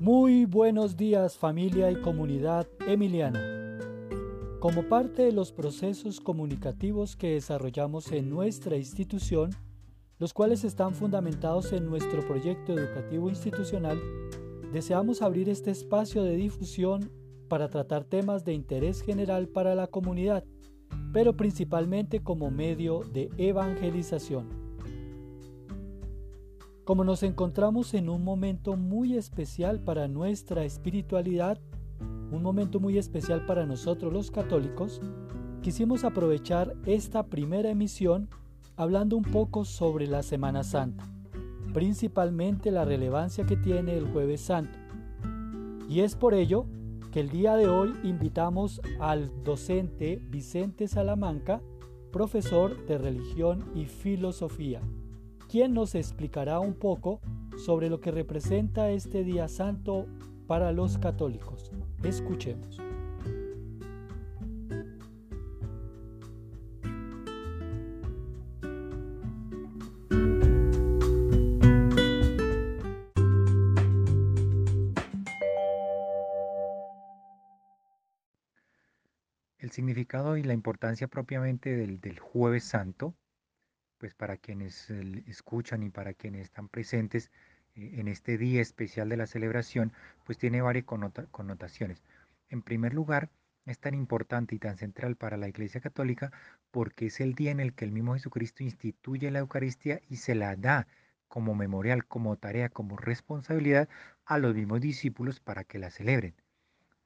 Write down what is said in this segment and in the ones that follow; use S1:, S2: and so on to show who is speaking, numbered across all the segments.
S1: Muy buenos días familia y comunidad emiliana. Como parte de los procesos comunicativos que desarrollamos en nuestra institución, los cuales están fundamentados en nuestro proyecto educativo institucional, deseamos abrir este espacio de difusión para tratar temas de interés general para la comunidad, pero principalmente como medio de evangelización. Como nos encontramos en un momento muy especial para nuestra espiritualidad, un momento muy especial para nosotros los católicos, quisimos aprovechar esta primera emisión hablando un poco sobre la Semana Santa, principalmente la relevancia que tiene el jueves santo. Y es por ello que el día de hoy invitamos al docente Vicente Salamanca, profesor de religión y filosofía quien nos explicará un poco sobre lo que representa este día santo para los católicos. Escuchemos.
S2: Significado y la importancia propiamente del, del jueves santo pues para quienes escuchan y para quienes están presentes eh, en este día especial de la celebración, pues tiene varias connotaciones. En primer lugar, es tan importante y tan central para la Iglesia Católica porque es el día en el que el mismo Jesucristo instituye la Eucaristía y se la da como memorial, como tarea, como responsabilidad a los mismos discípulos para que la celebren.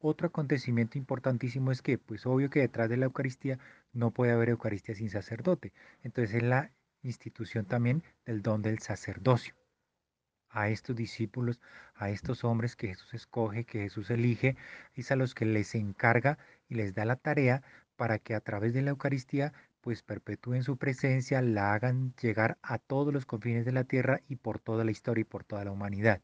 S2: Otro acontecimiento importantísimo es que, pues obvio que detrás de la Eucaristía no puede haber Eucaristía sin sacerdote. Entonces es la institución también del don del sacerdocio. A estos discípulos, a estos hombres que Jesús escoge, que Jesús elige, es a los que les encarga y les da la tarea para que a través de la Eucaristía pues perpetúen su presencia, la hagan llegar a todos los confines de la tierra y por toda la historia y por toda la humanidad.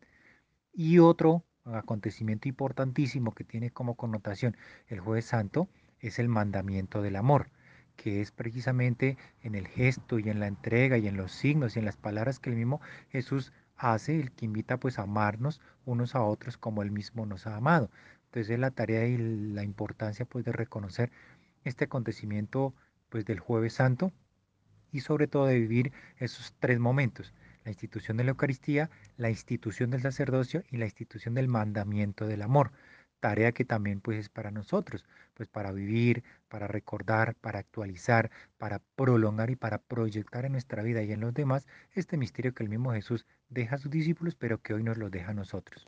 S2: Y otro acontecimiento importantísimo que tiene como connotación el jueves santo es el mandamiento del amor que es precisamente en el gesto y en la entrega y en los signos y en las palabras que el mismo Jesús hace, el que invita pues a amarnos unos a otros como él mismo nos ha amado. Entonces es la tarea y la importancia pues de reconocer este acontecimiento pues del jueves santo y sobre todo de vivir esos tres momentos, la institución de la Eucaristía, la institución del sacerdocio y la institución del mandamiento del amor tarea que también pues es para nosotros, pues para vivir, para recordar, para actualizar, para prolongar y para proyectar en nuestra vida y en los demás este misterio que el mismo Jesús deja a sus discípulos, pero que hoy nos lo deja a nosotros.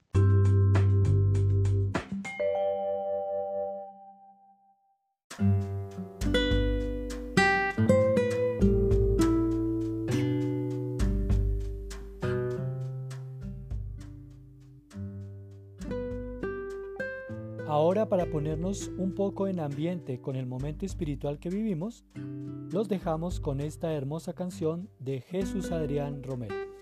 S1: Ahora para ponernos un poco en ambiente con el momento espiritual que vivimos, los dejamos con esta hermosa canción de Jesús Adrián Romero.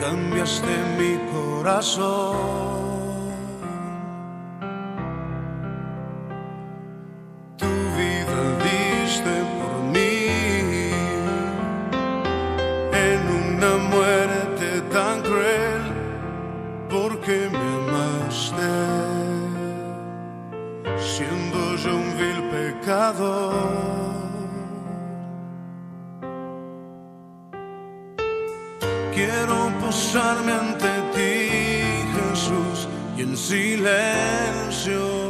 S3: Cambiaste mi corazón. Posarme ante ti, Jesús, y en silencio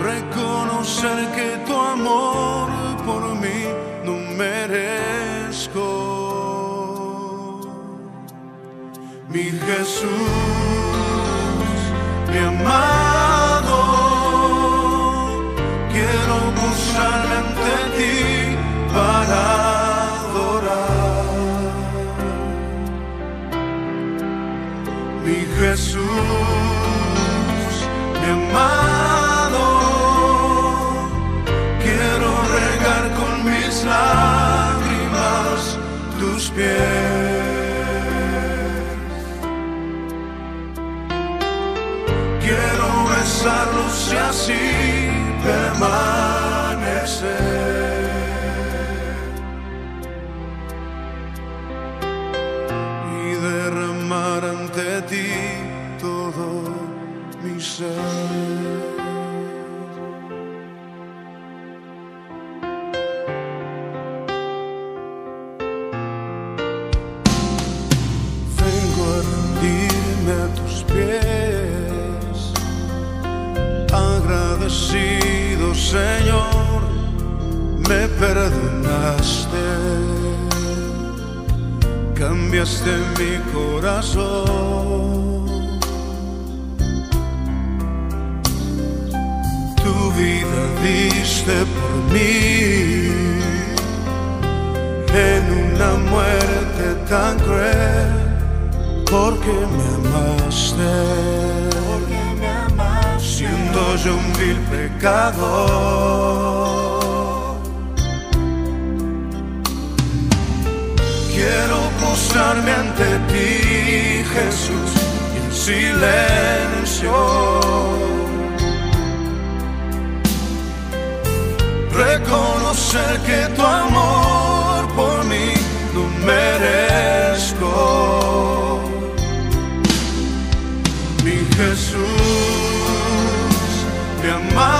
S3: reconocer que tu amor por mí no merezco. Mi Jesús, mi amado, quiero posarme ante ti para pies. Quiero besarlos y así permanecer. Señor, me perdonaste cambiaste mi corazón. Tu vida diste por mí en una muerte tan cruel, porque me amaste. Siendo yo un vil pecador. Quiero postrarme ante ti, Jesús, en silencio. Reconocer que tu amor por mí no merezco. Mi Jesús, mi amado,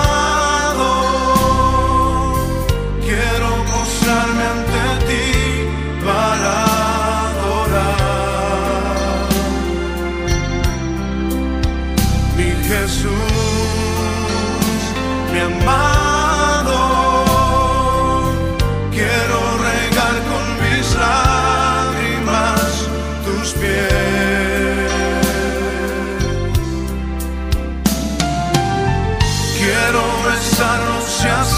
S3: Quiero besarlos y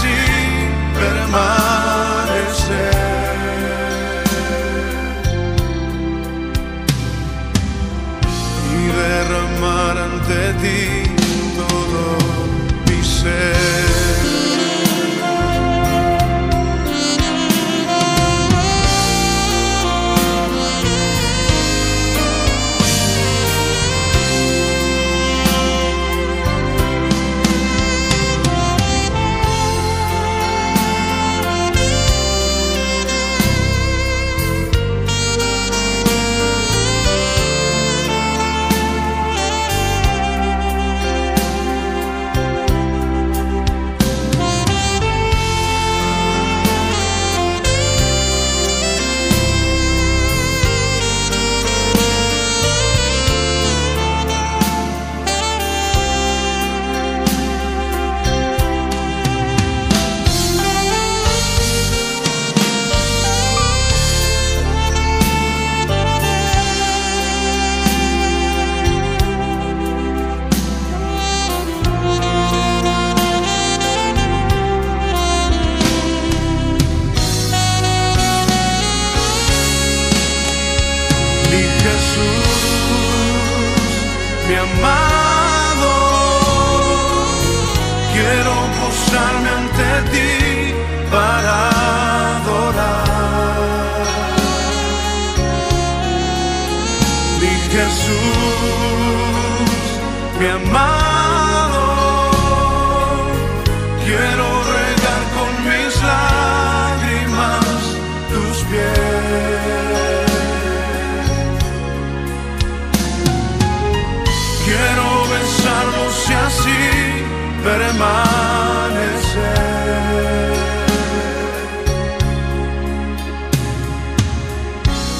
S3: permanecer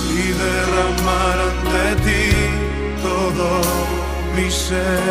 S3: y derramar ante ti todo mi ser.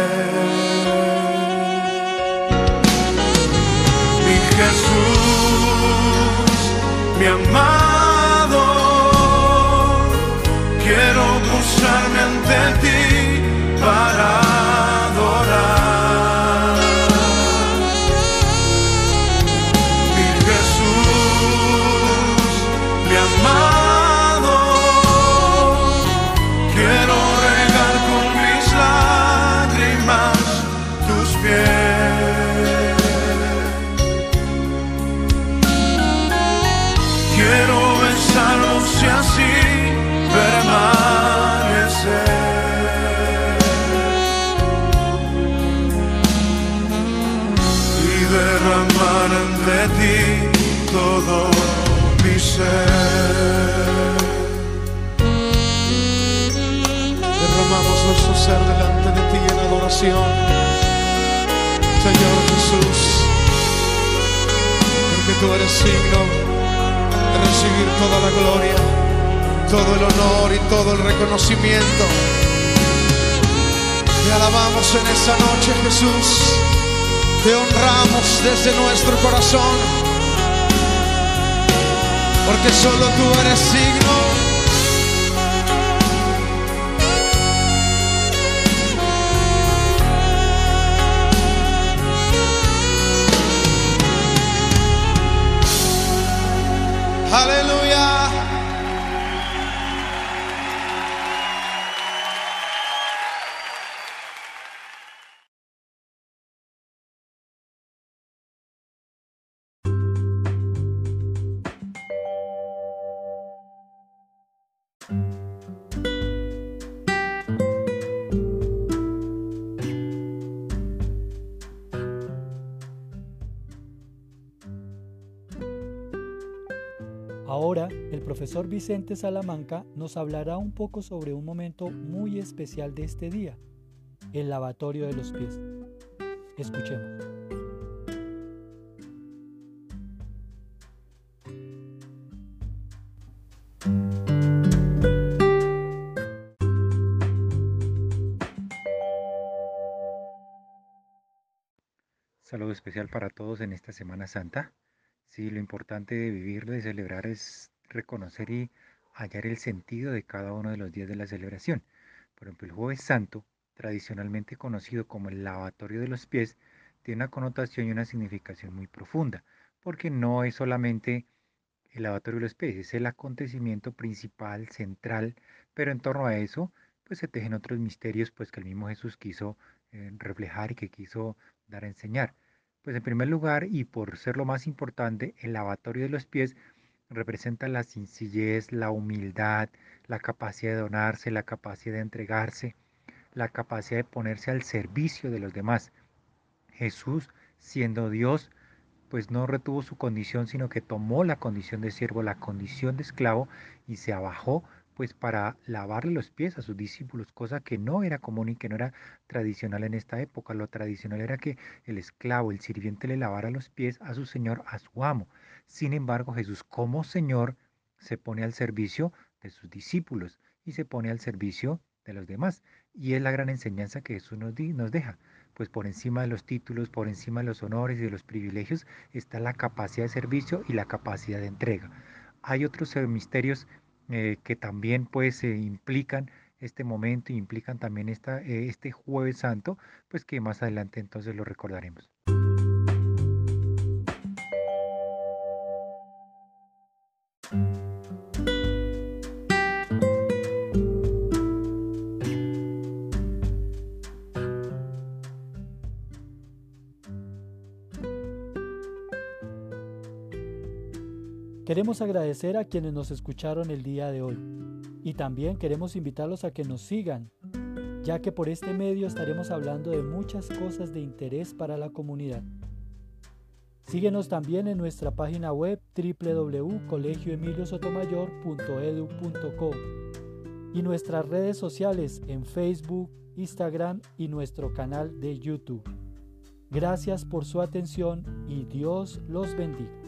S3: De ti todo mi ser.
S4: Derramamos nuestro ser delante de ti en adoración, Señor Jesús, porque tú eres signo de recibir toda la gloria, todo el honor y todo el reconocimiento. Te alabamos en esta noche, Jesús, te honramos desde nuestro corazón, porque solo tú eres signo. Aleluya.
S1: El profesor Vicente Salamanca nos hablará un poco sobre un momento muy especial de este día, el lavatorio de los pies. Escuchemos.
S2: Saludo especial para todos en esta Semana Santa. Sí, lo importante de vivir, de celebrar es reconocer y hallar el sentido de cada uno de los días de la celebración. Por ejemplo, el Jueves Santo, tradicionalmente conocido como el lavatorio de los pies, tiene una connotación y una significación muy profunda, porque no es solamente el lavatorio de los pies, es el acontecimiento principal, central, pero en torno a eso, pues se tejen otros misterios, pues que el mismo Jesús quiso eh, reflejar y que quiso dar a enseñar. Pues en primer lugar, y por ser lo más importante, el lavatorio de los pies representa la sencillez, la humildad, la capacidad de donarse, la capacidad de entregarse, la capacidad de ponerse al servicio de los demás. Jesús, siendo Dios, pues no retuvo su condición, sino que tomó la condición de siervo, la condición de esclavo y se abajó pues para lavarle los pies a sus discípulos, cosa que no era común y que no era tradicional en esta época. Lo tradicional era que el esclavo, el sirviente le lavara los pies a su señor, a su amo. Sin embargo, Jesús como Señor se pone al servicio de sus discípulos y se pone al servicio de los demás. Y es la gran enseñanza que Jesús nos, di- nos deja. Pues por encima de los títulos, por encima de los honores y de los privilegios está la capacidad de servicio y la capacidad de entrega. Hay otros misterios eh, que también pues implican este momento y implican también esta, eh, este jueves santo, pues que más adelante entonces lo recordaremos.
S1: Queremos agradecer a quienes nos escucharon el día de hoy y también queremos invitarlos a que nos sigan, ya que por este medio estaremos hablando de muchas cosas de interés para la comunidad. Síguenos también en nuestra página web www.colegioemiliosotomayor.edu.co y nuestras redes sociales en Facebook, Instagram y nuestro canal de YouTube. Gracias por su atención y Dios los bendiga.